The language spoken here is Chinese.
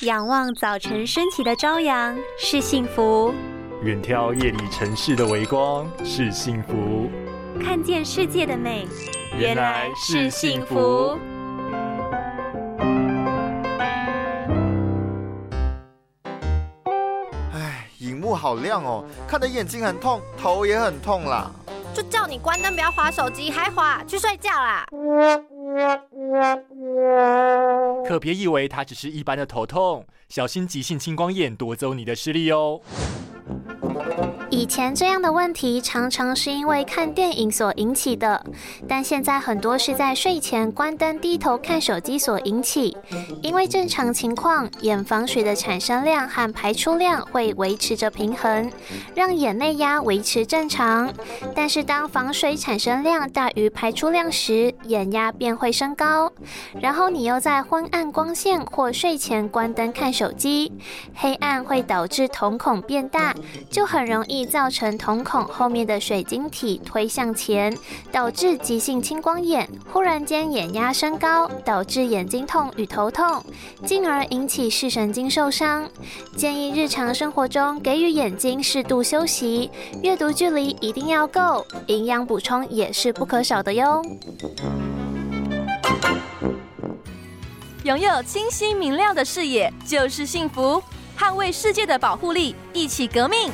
仰望早晨升起的朝阳是幸福，远眺夜里城市的微光是幸福，看见世界的美原来是幸福。哎，荧幕好亮哦，看得眼睛很痛，头也很痛啦。就叫你关灯，不要划手机，还划，去睡觉啦。可别以为它只是一般的头痛，小心急性青光眼夺走你的视力哦。以前这样的问题常常是因为看电影所引起的，但现在很多是在睡前关灯低头看手机所引起。因为正常情况，眼防水的产生量和排出量会维持着平衡，让眼内压维持正常。但是当防水产生量大于排出量时，眼压便会升高。然后你又在昏暗光线或睡前关灯看手机，黑暗会导致瞳孔变大，就很容易造成瞳孔后面的水晶体推向前，导致急性青光眼，忽然间眼压升高，导致眼睛痛与头痛，进而引起视神经受伤。建议日常生活中给予眼睛适度休息，阅读距离一定要够，营养补充也是不可少的哟。拥有清晰明亮的视野就是幸福，捍卫世界的保护力，一起革命。